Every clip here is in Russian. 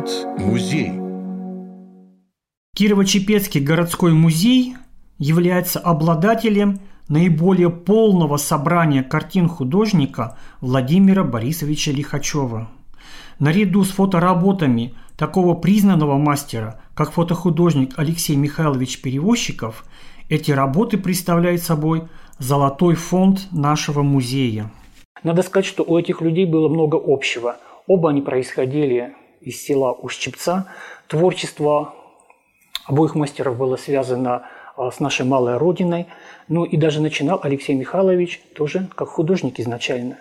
говорит музей. Кирово-Чепецкий городской музей является обладателем наиболее полного собрания картин художника Владимира Борисовича Лихачева. Наряду с фотоработами такого признанного мастера, как фотохудожник Алексей Михайлович Перевозчиков, эти работы представляют собой золотой фонд нашего музея. Надо сказать, что у этих людей было много общего. Оба они происходили из села Ущепца. Творчество обоих мастеров было связано а, с нашей малой родиной. Ну и даже начинал Алексей Михайлович тоже как художник изначально.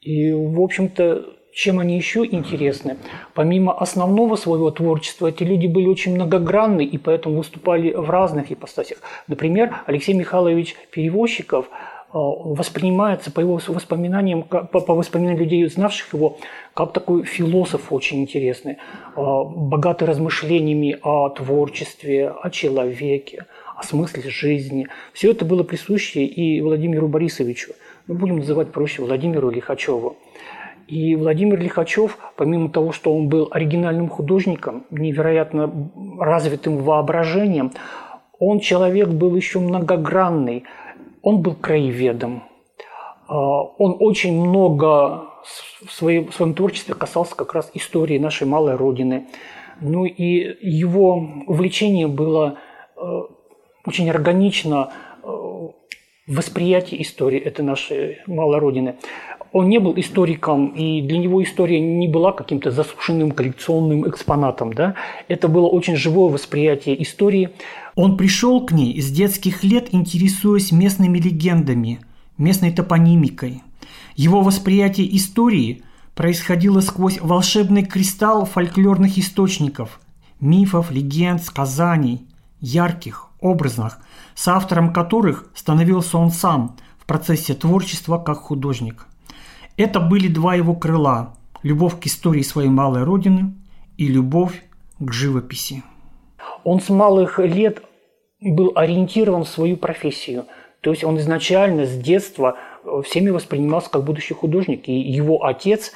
И, в общем-то, чем они еще интересны? Помимо основного своего творчества, эти люди были очень многогранны и поэтому выступали в разных ипостасях. Например, Алексей Михайлович Перевозчиков – воспринимается по его воспоминаниям, по, по воспоминаниям людей, знавших его, как такой философ очень интересный, э, богатый размышлениями о творчестве, о человеке, о смысле жизни. Все это было присуще и Владимиру Борисовичу. Мы будем называть проще Владимиру Лихачеву. И Владимир Лихачев, помимо того, что он был оригинальным художником, невероятно развитым воображением, он человек был еще многогранный – он был краеведом. А, он очень много в своем, в своем творчестве касался как раз истории нашей малой родины. Ну и его увлечение было э, очень органично э, в восприятии истории этой нашей малой родины. Он не был историком, и для него история не была каким-то засушенным коллекционным экспонатом. Да? Это было очень живое восприятие истории. Он пришел к ней с детских лет, интересуясь местными легендами, местной топонимикой. Его восприятие истории происходило сквозь волшебный кристалл фольклорных источников, мифов, легенд, сказаний, ярких, образных, с автором которых становился он сам в процессе творчества как художник. Это были два его крыла – любовь к истории своей малой родины и любовь к живописи. Он с малых лет был ориентирован в свою профессию. То есть он изначально с детства э, всеми воспринимался как будущий художник. И его отец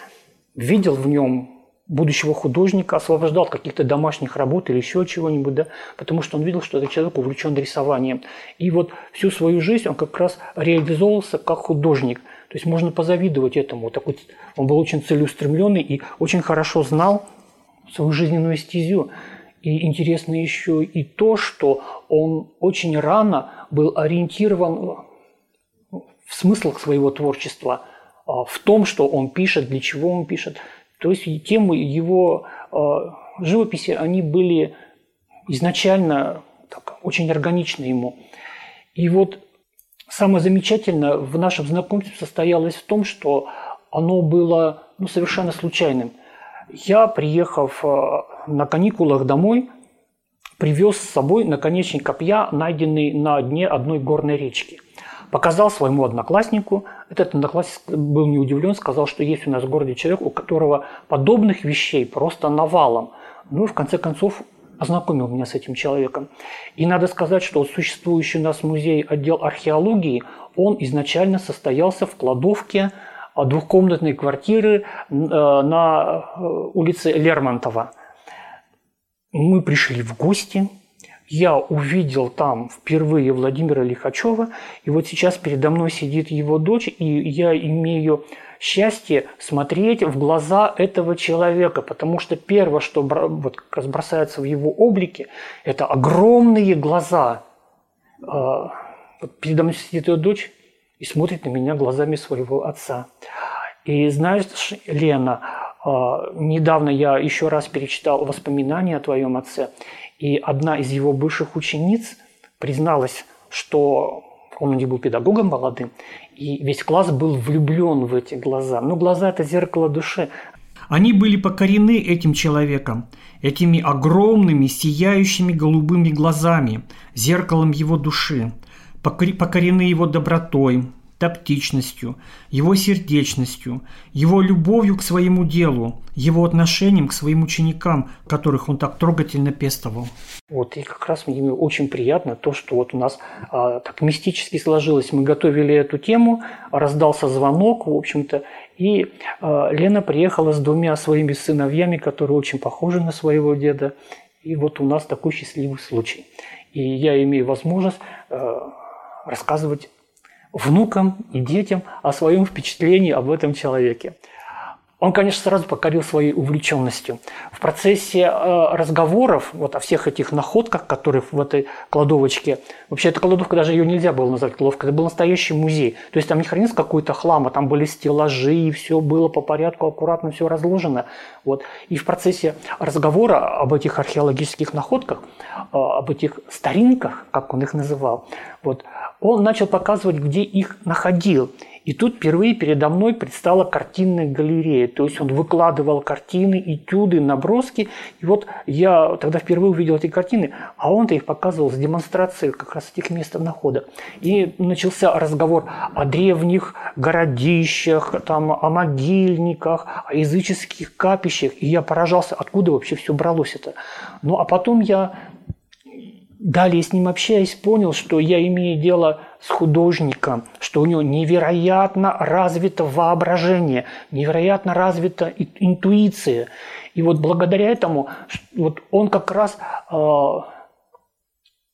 видел в нем будущего художника, освобождал каких-то домашних работ или еще чего-нибудь, да, потому что он видел, что этот человек увлечен рисованием. И вот всю свою жизнь он как раз реализовывался как художник. То есть можно позавидовать этому. Такой, он был очень целеустремленный и очень хорошо знал свою жизненную стезю. И интересно еще и то, что он очень рано был ориентирован в смыслах своего творчества, а, в том, что он пишет, для чего он пишет. То есть темы его а, живописи, они были изначально так, очень органичны ему. И вот самое замечательное в нашем знакомстве состоялось в том, что оно было ну, совершенно случайным – я, приехав э, на каникулах домой, привез с собой наконечник копья, найденный на дне одной горной речки. Показал своему однокласснику. Этот одноклассник был не удивлен, сказал, что есть у нас в городе человек, у которого подобных вещей просто навалом. Ну и в конце концов ознакомил меня с этим человеком. И надо сказать, что существующий у нас музей отдел археологии, он изначально состоялся в кладовке двухкомнатной квартиры э, на э, улице Лермонтова. Мы пришли в гости, я увидел там впервые Владимира Лихачева, и вот сейчас передо мной сидит его дочь, и я имею счастье смотреть в глаза этого человека, потому что первое, что вот как раз бросается в его облике, это огромные глаза. А, передо мной сидит ее дочь, и смотрит на меня глазами своего отца. И знаешь, Лена, а, недавно я еще раз перечитал воспоминания о твоем отце, и одна из его бывших учениц призналась, что он у них был педагогом молодым, и весь класс был влюблен в эти глаза. Но глаза – это зеркало души. Они были покорены этим человеком, этими огромными, сияющими голубыми глазами, зеркалом его души покорены его добротой, тактичностью, его сердечностью, его любовью к своему делу, его отношением к своим ученикам, которых он так трогательно пестовал. Вот, и как раз мне очень приятно то, что вот у нас а, так мистически сложилось. Мы готовили эту тему, раздался звонок, в общем-то, и а, Лена приехала с двумя своими сыновьями, которые очень похожи на своего деда. И вот у нас такой счастливый случай. И я имею возможность э, рассказывать внукам и детям о своем впечатлении об этом человеке. Он, конечно, сразу покорил своей увлеченностью. В процессе э, разговоров вот о всех этих находках, которые в этой кладовочке, вообще эта кладовка даже ее нельзя было назвать кладовкой, это был настоящий музей. То есть там не хранился какой-то хлам, а там были стеллажи, и все было по порядку, аккуратно все разложено. Вот. И в процессе разговора об этих археологических находках, э, об этих старинках, как он их называл, вот, он начал показывать, где их находил. И тут впервые передо мной предстала картинная галерея. То есть он выкладывал картины, этюды, наброски. И вот я тогда впервые увидел эти картины, а он-то их показывал с демонстрацией как раз этих мест находа. И начался разговор о древних городищах, там, о могильниках, о языческих капищах. И я поражался, откуда вообще все бралось это. Ну а потом я Далее с ним общаясь, понял, что я имею дело с художником, что у него невероятно развито воображение, невероятно развита интуиция. И вот благодаря этому вот он как раз э,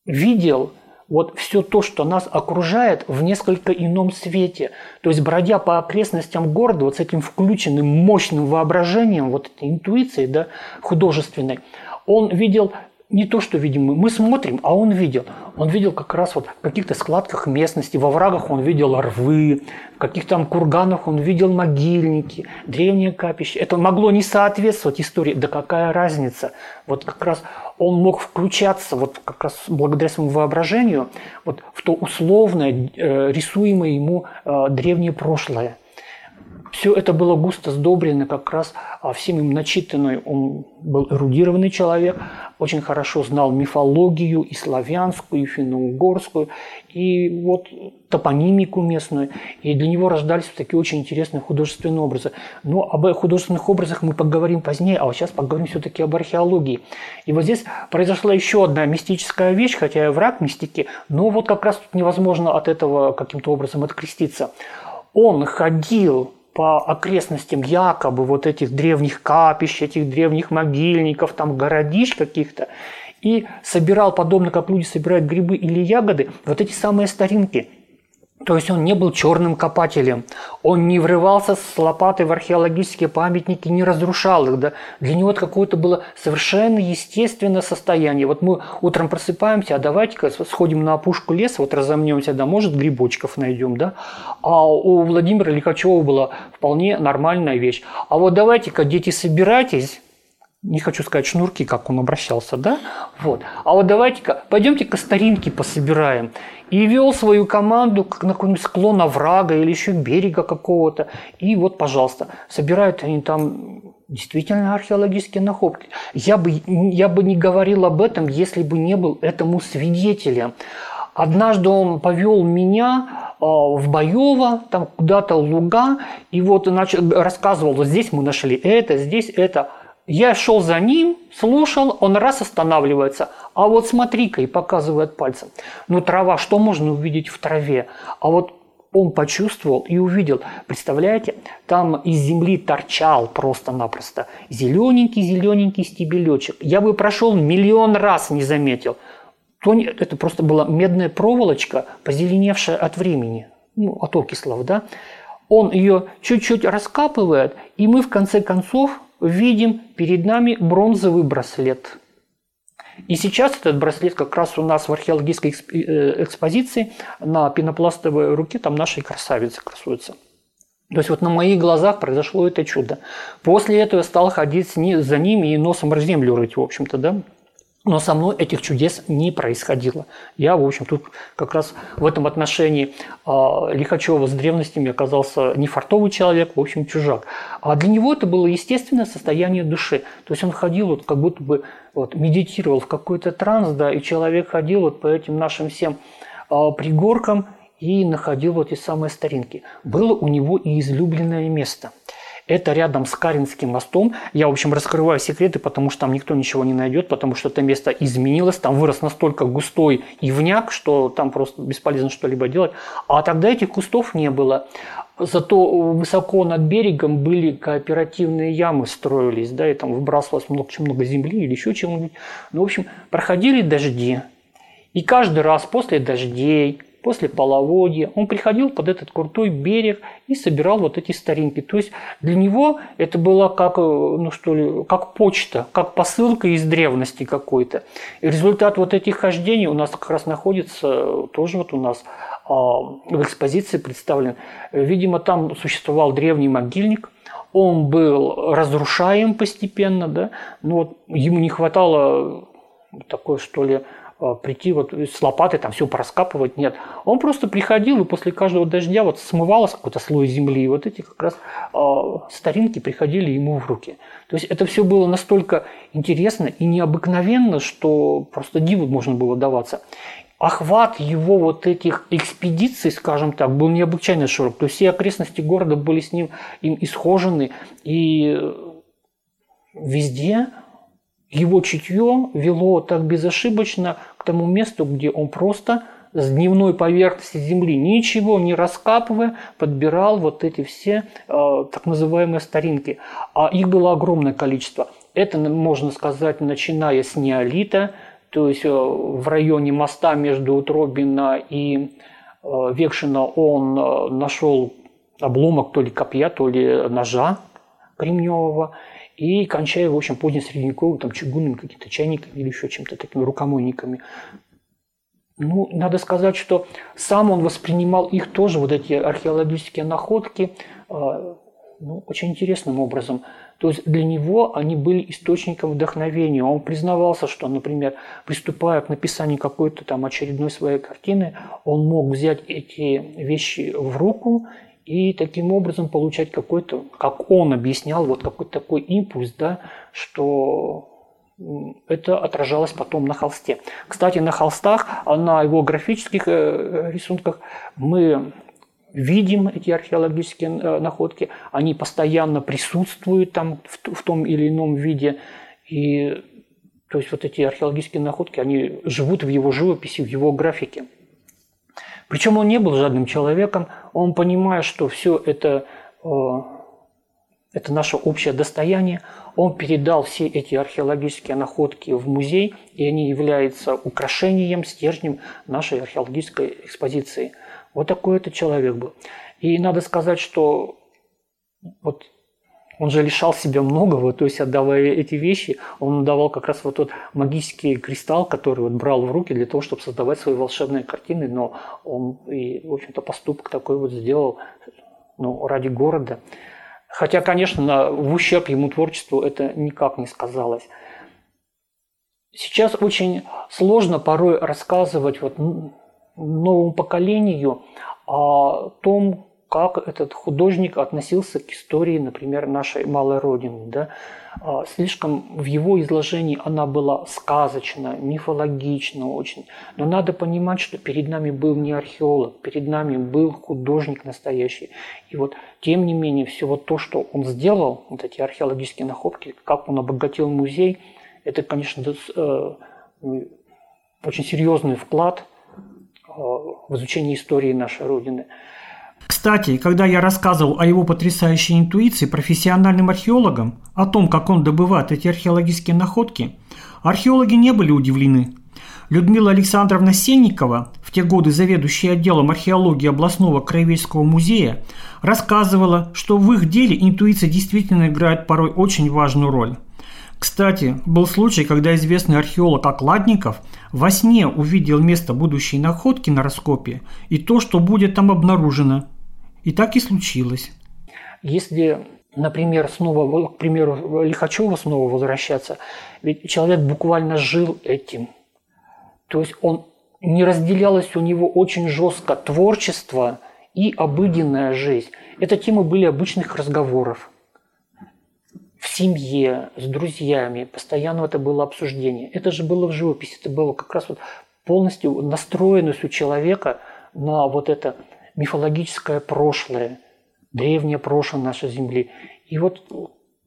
видел вот все то, что нас окружает, в несколько ином свете. То есть, бродя по окрестностям города вот с этим включенным мощным воображением, вот этой интуицией да, художественной, он видел не то, что видим мы. Мы смотрим, а он видел. Он видел как раз вот в каких-то складках местности, во врагах он видел рвы, в каких-то там курганах он видел могильники, древние капища. Это могло не соответствовать истории. Да какая разница? Вот как раз он мог включаться вот как раз благодаря своему воображению вот в то условное, э, рисуемое ему э, древнее прошлое. Все это было густо сдобрено как раз а, всем им начитанный. Он был эрудированный человек, очень хорошо знал мифологию и славянскую, и финно-угорскую, и вот топонимику местную. И для него рождались такие очень интересные художественные образы. Но об художественных образах мы поговорим позднее, а вот сейчас поговорим все-таки об археологии. И вот здесь произошла еще одна мистическая вещь, хотя я враг мистики, но вот как раз тут невозможно от этого каким-то образом откреститься. Он ходил по окрестностям якобы вот этих древних капищ, этих древних могильников, там городищ каких-то, и собирал, подобно как люди собирают грибы или ягоды, вот эти самые старинки – то есть он не был черным копателем, он не врывался с лопатой в археологические памятники, не разрушал их. Да? Для него это какое-то было совершенно естественное состояние. Вот мы утром просыпаемся, а давайте-ка сходим на опушку леса, вот разомнемся, да, может грибочков найдем, да. А у Владимира Лихачева была вполне нормальная вещь. А вот давайте-ка, дети, собирайтесь, не хочу сказать шнурки, как он обращался, да? Вот. А вот давайте-ка, пойдемте-ка старинки пособираем. И вел свою команду как на какой-нибудь склон оврага или еще берега какого-то. И вот, пожалуйста, собирают они там действительно археологические находки. Я бы, я бы не говорил об этом, если бы не был этому свидетелем. Однажды он повел меня а, в Боево, там куда-то луга, и вот начал, рассказывал, вот здесь мы нашли это, здесь это. Я шел за ним, слушал, он раз останавливается, а вот смотри-ка и показывает пальцем. Ну трава, что можно увидеть в траве? А вот он почувствовал и увидел. Представляете, там из земли торчал просто-напросто зелененький-зелененький стебелечек. Я бы прошел миллион раз, не заметил. То это просто была медная проволочка, позеленевшая от времени, ну, от окислов, да. Он ее чуть-чуть раскапывает, и мы в конце концов видим перед нами бронзовый браслет. И сейчас этот браслет как раз у нас в археологической э, экспозиции на пенопластовой руке там нашей красавицы красуется. То есть вот на моих глазах произошло это чудо. После этого я стал ходить за ними и носом в землю рыть, в общем-то, да. Но со мной этих чудес не происходило. Я, в общем, тут как раз в этом отношении э, Лихачева с древностями оказался не фартовый человек, в общем, чужак. А для него это было естественное состояние души. То есть он ходил, вот, как будто бы вот, медитировал в какой-то транс, да, и человек ходил вот по этим нашим всем э, пригоркам и находил вот эти самые старинки. Было у него и излюбленное место. Это рядом с Каринским мостом. Я, в общем, раскрываю секреты, потому что там никто ничего не найдет, потому что это место изменилось. Там вырос настолько густой ивняк, что там просто бесполезно что-либо делать. А тогда этих кустов не было. Зато высоко над берегом были кооперативные ямы строились, да, и там выбрасывалось много, очень много земли или еще чего-нибудь. Ну, в общем, проходили дожди. И каждый раз после дождей, после половодья он приходил под этот крутой берег и собирал вот эти старинки. То есть для него это было как, ну что ли, как почта, как посылка из древности какой-то. И результат вот этих хождений у нас как раз находится тоже вот у нас а, в экспозиции представлен. Видимо, там существовал древний могильник, он был разрушаем постепенно, да, но вот ему не хватало такой, что ли, прийти вот с лопатой там все пораскапывать, нет. Он просто приходил и после каждого дождя вот смывалось какой-то слой земли, и вот эти как раз э, старинки приходили ему в руки. То есть это все было настолько интересно и необыкновенно, что просто диву можно было даваться охват его вот этих экспедиций, скажем так, был необычайно широк. То есть все окрестности города были с ним им исхожены, и везде его чутье вело так безошибочно к тому месту, где он просто с дневной поверхности земли, ничего не раскапывая, подбирал вот эти все э, так называемые старинки. А их было огромное количество. Это, можно сказать, начиная с неолита, то есть э, в районе моста между Утробино и э, Векшино он э, нашел обломок то ли копья, то ли ножа кремневого, и кончая, в общем, позднесредневековым там, чугунными какими-то чайниками или еще чем-то такими рукомойниками. Ну, надо сказать, что сам он воспринимал их тоже, вот эти археологические находки, ну, очень интересным образом. То есть для него они были источником вдохновения. Он признавался, что, например, приступая к написанию какой-то там очередной своей картины, он мог взять эти вещи в руку и таким образом получать какой-то, как он объяснял, вот какой-то такой импульс, да, что это отражалось потом на холсте. Кстати, на холстах, на его графических э, рисунках мы видим эти археологические э, находки, они постоянно присутствуют там в, в том или ином виде. И то есть вот эти археологические находки, они живут в его живописи, в его графике. Причем он не был жадным человеком, он понимая, что все это, э, это наше общее достояние, он передал все эти археологические находки в музей, и они являются украшением, стержнем нашей археологической экспозиции – вот такой это человек был. И надо сказать, что вот он же лишал себя многого, то есть отдавая эти вещи, он давал как раз вот тот магический кристалл, который вот брал в руки для того, чтобы создавать свои волшебные картины, но он и, в общем-то, поступок такой вот сделал ну, ради города. Хотя, конечно, в ущерб ему творчеству это никак не сказалось. Сейчас очень сложно порой рассказывать вот новому поколению о том, как этот художник относился к истории, например, нашей малой Родины. Да? А, слишком в его изложении она была сказочна, мифологична очень. Но надо понимать, что перед нами был не археолог, перед нами был художник настоящий. И вот, тем не менее, все вот то, что он сделал, вот эти археологические находки, как он обогатил музей, это, конечно, э, очень серьезный вклад в изучении истории нашей Родины. Кстати, когда я рассказывал о его потрясающей интуиции профессиональным археологам, о том, как он добывает эти археологические находки, археологи не были удивлены. Людмила Александровна Сенникова, в те годы заведующая отделом археологии областного краеведческого музея, рассказывала, что в их деле интуиция действительно играет порой очень важную роль. Кстати, был случай, когда известный археолог Окладников во сне увидел место будущей находки на раскопе и то, что будет там обнаружено. И так и случилось. Если, например, снова, к примеру, Лихачева снова возвращаться, ведь человек буквально жил этим. То есть он не разделялось у него очень жестко творчество и обыденная жизнь. Это темы были обычных разговоров в семье, с друзьями, постоянно это было обсуждение. Это же было в живописи, это было как раз вот полностью настроенность у человека на вот это мифологическое прошлое, древнее прошлое нашей Земли. И вот,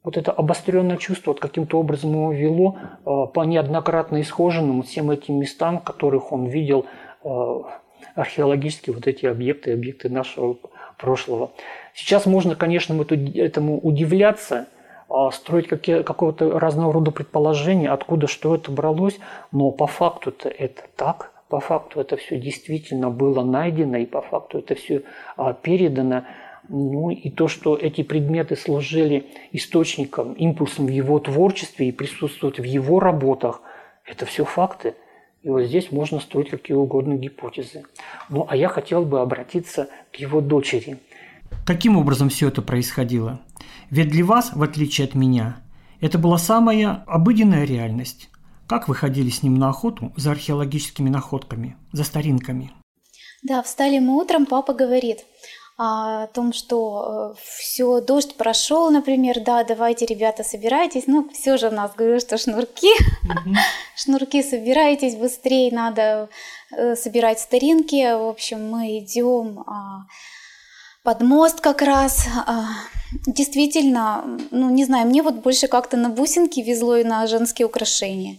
вот это обостренное чувство вот каким-то образом его вело э, по неоднократно исхоженным всем этим местам, которых он видел э, археологически, вот эти объекты, объекты нашего прошлого. Сейчас можно, конечно, этому удивляться, строить какого-то разного рода предположения, откуда что это бралось, но по факту-то это так, по факту это все действительно было найдено, и по факту это все а, передано. Ну и то, что эти предметы служили источником, импульсом в его творчестве и присутствуют в его работах, это все факты. И вот здесь можно строить какие угодно гипотезы. Ну а я хотел бы обратиться к его дочери. Каким образом все это происходило? Ведь для вас, в отличие от меня, это была самая обыденная реальность. Как вы ходили с ним на охоту за археологическими находками, за старинками? Да, встали мы утром, папа говорит о том, что э, все, дождь прошел, например, да, давайте, ребята, собирайтесь. Ну, все же у нас, говорю, что шнурки, шнурки собирайтесь быстрее, надо э, собирать старинки. В общем, мы идем а, под мост как раз. Действительно, ну не знаю, мне вот больше как-то на бусинки везло и на женские украшения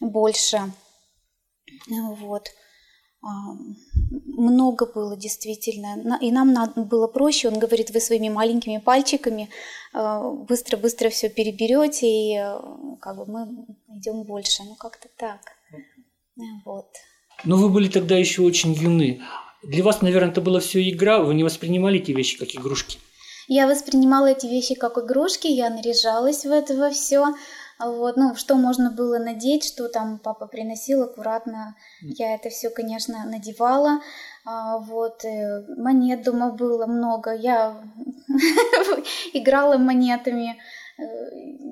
больше. Вот. А, много было действительно. И нам надо было проще. Он говорит, вы своими маленькими пальчиками быстро-быстро а, все переберете, и э, как бы мы идем больше. Ну, как-то так. Вот. Но вы были тогда еще очень юны. Для вас, наверное, это была все игра, вы не воспринимали эти вещи как игрушки? Я воспринимала эти вещи как игрушки, я наряжалась в это во все. Вот, ну, что можно было надеть, что там папа приносил аккуратно. Я это все, конечно, надевала. А, вот, э, монет дома было много. Я играла монетами. Э,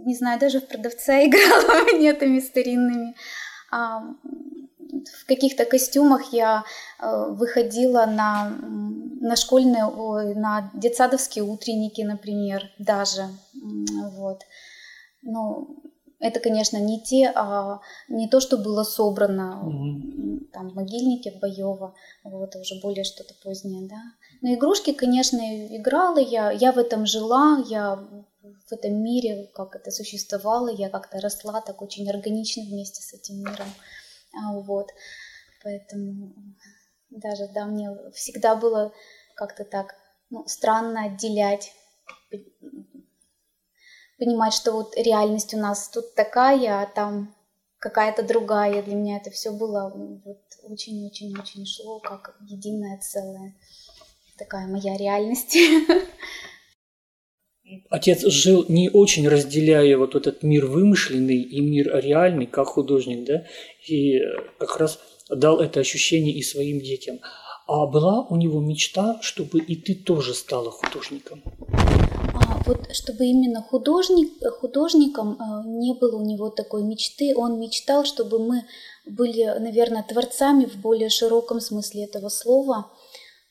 не знаю, даже в продавца играла монетами старинными в каких-то костюмах я э, выходила на, на школьные, на детсадовские утренники, например, даже. Вот. Ну, это, конечно, не те, а не то, что было собрано mm-hmm. там в могильнике в Боево, вот, уже более что-то позднее, да. Но игрушки, конечно, играла я, я в этом жила, я в этом мире, как это существовало, я как-то росла так очень органично вместе с этим миром. А, вот. Поэтому даже, да, мне всегда было как-то так ну, странно отделять, понимать, что вот реальность у нас тут такая, а там какая-то другая. Для меня это все было вот очень-очень-очень шло как единое целое. Такая моя реальность. Отец жил не очень разделяя вот этот мир вымышленный и мир реальный, как художник, да, и как раз дал это ощущение и своим детям. А была у него мечта, чтобы и ты тоже стала художником? А, вот чтобы именно художник, художником э, не было у него такой мечты. Он мечтал, чтобы мы были, наверное, творцами в более широком смысле этого слова,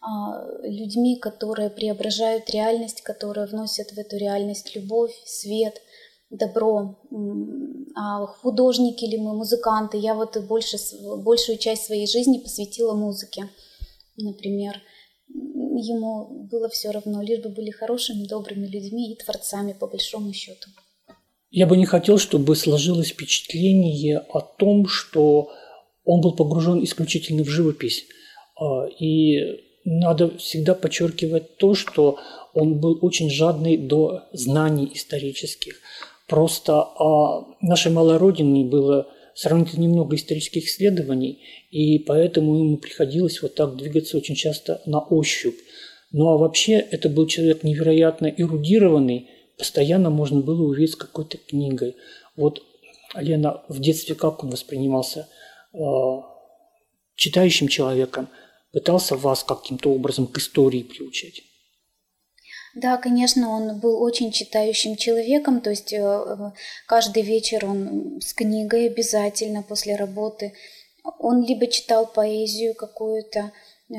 а, людьми, которые преображают реальность, которые вносят в эту реальность любовь, свет, добро. А художники или мы, музыканты, я вот больше, большую часть своей жизни посвятила музыке, например. Ему было все равно, лишь бы были хорошими, добрыми людьми и творцами, по большому счету. Я бы не хотел, чтобы сложилось впечатление о том, что он был погружен исключительно в живопись. А, и надо всегда подчеркивать то, что он был очень жадный до знаний исторических. Просто о нашей малой родине было сравнительно немного исторических исследований, и поэтому ему приходилось вот так двигаться очень часто на ощупь. Ну а вообще это был человек невероятно эрудированный, постоянно можно было увидеть с какой-то книгой. Вот, Лена, в детстве как он воспринимался э, читающим человеком – пытался вас каким-то образом к истории приучать? Да, конечно, он был очень читающим человеком, то есть э, каждый вечер он с книгой обязательно после работы. Он либо читал поэзию какую-то, э,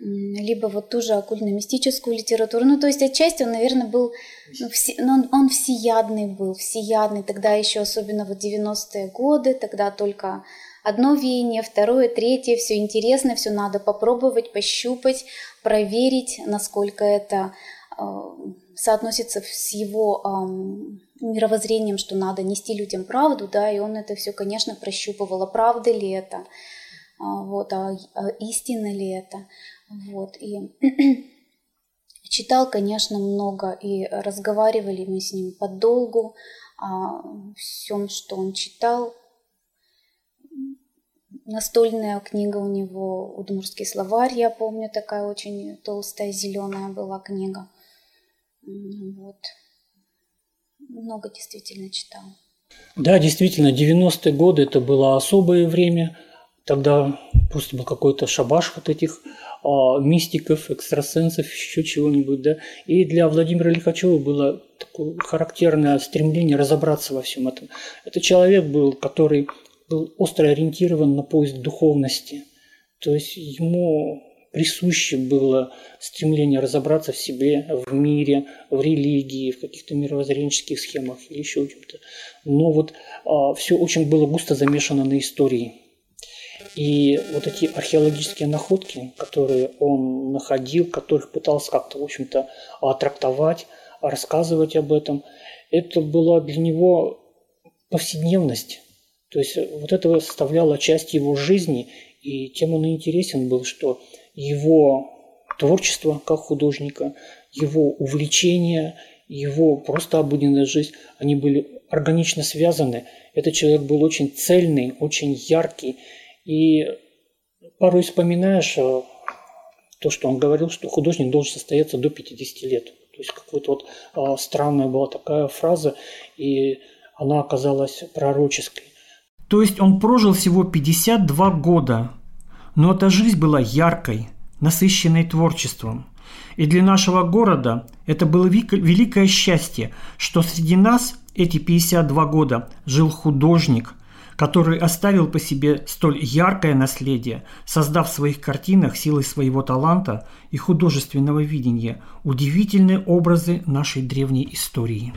либо вот ту же оккультно-мистическую литературу. Ну, то есть отчасти он, наверное, был, ну, все, ну, он, он всеядный был, всеядный. Тогда еще особенно вот 90-е годы, тогда только одно веяние, второе, третье, все интересно, все надо попробовать, пощупать, проверить, насколько это э, соотносится с его э, мировоззрением, что надо нести людям правду, да, и он это все, конечно, прощупывал, а правда ли это, э, вот, а, а истина ли это, вот, и читал, конечно, много, и разговаривали мы с ним подолгу о всем, что он читал, настольная книга у него, Удмурский словарь, я помню, такая очень толстая, зеленая была книга. Вот. Много действительно читал. Да, действительно, 90-е годы это было особое время. Тогда просто был какой-то шабаш вот этих а, мистиков, экстрасенсов, еще чего-нибудь, да. И для Владимира Лихачева было такое характерное стремление разобраться во всем этом. Это человек был, который был остро ориентирован на поиск духовности. То есть ему присуще было стремление разобраться в себе, в мире, в религии, в каких-то мировоззренческих схемах или еще чем-то. Но вот а, все очень было густо замешано на истории. И вот эти археологические находки, которые он находил, которых пытался как-то, в общем-то, трактовать, рассказывать об этом, это была для него повседневность. То есть вот это составляло часть его жизни, и тем он и интересен был, что его творчество как художника, его увлечения, его просто обыденная жизнь, они были органично связаны. Этот человек был очень цельный, очень яркий. И порой вспоминаешь э, то, что он говорил, что художник должен состояться до 50 лет. То есть какая-то вот а, странная была такая фраза, и она оказалась пророческой. То есть он прожил всего 52 года, но эта жизнь была яркой, насыщенной творчеством. И для нашего города это было великое счастье, что среди нас эти 52 года жил художник, который оставил по себе столь яркое наследие, создав в своих картинах силой своего таланта и художественного видения удивительные образы нашей древней истории.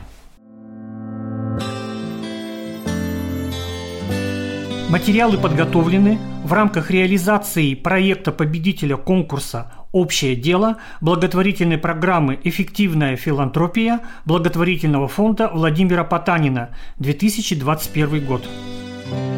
Материалы подготовлены в рамках реализации проекта победителя конкурса «Общее дело» благотворительной программы «Эффективная филантропия» благотворительного фонда Владимира Потанина 2021 год. Thank you.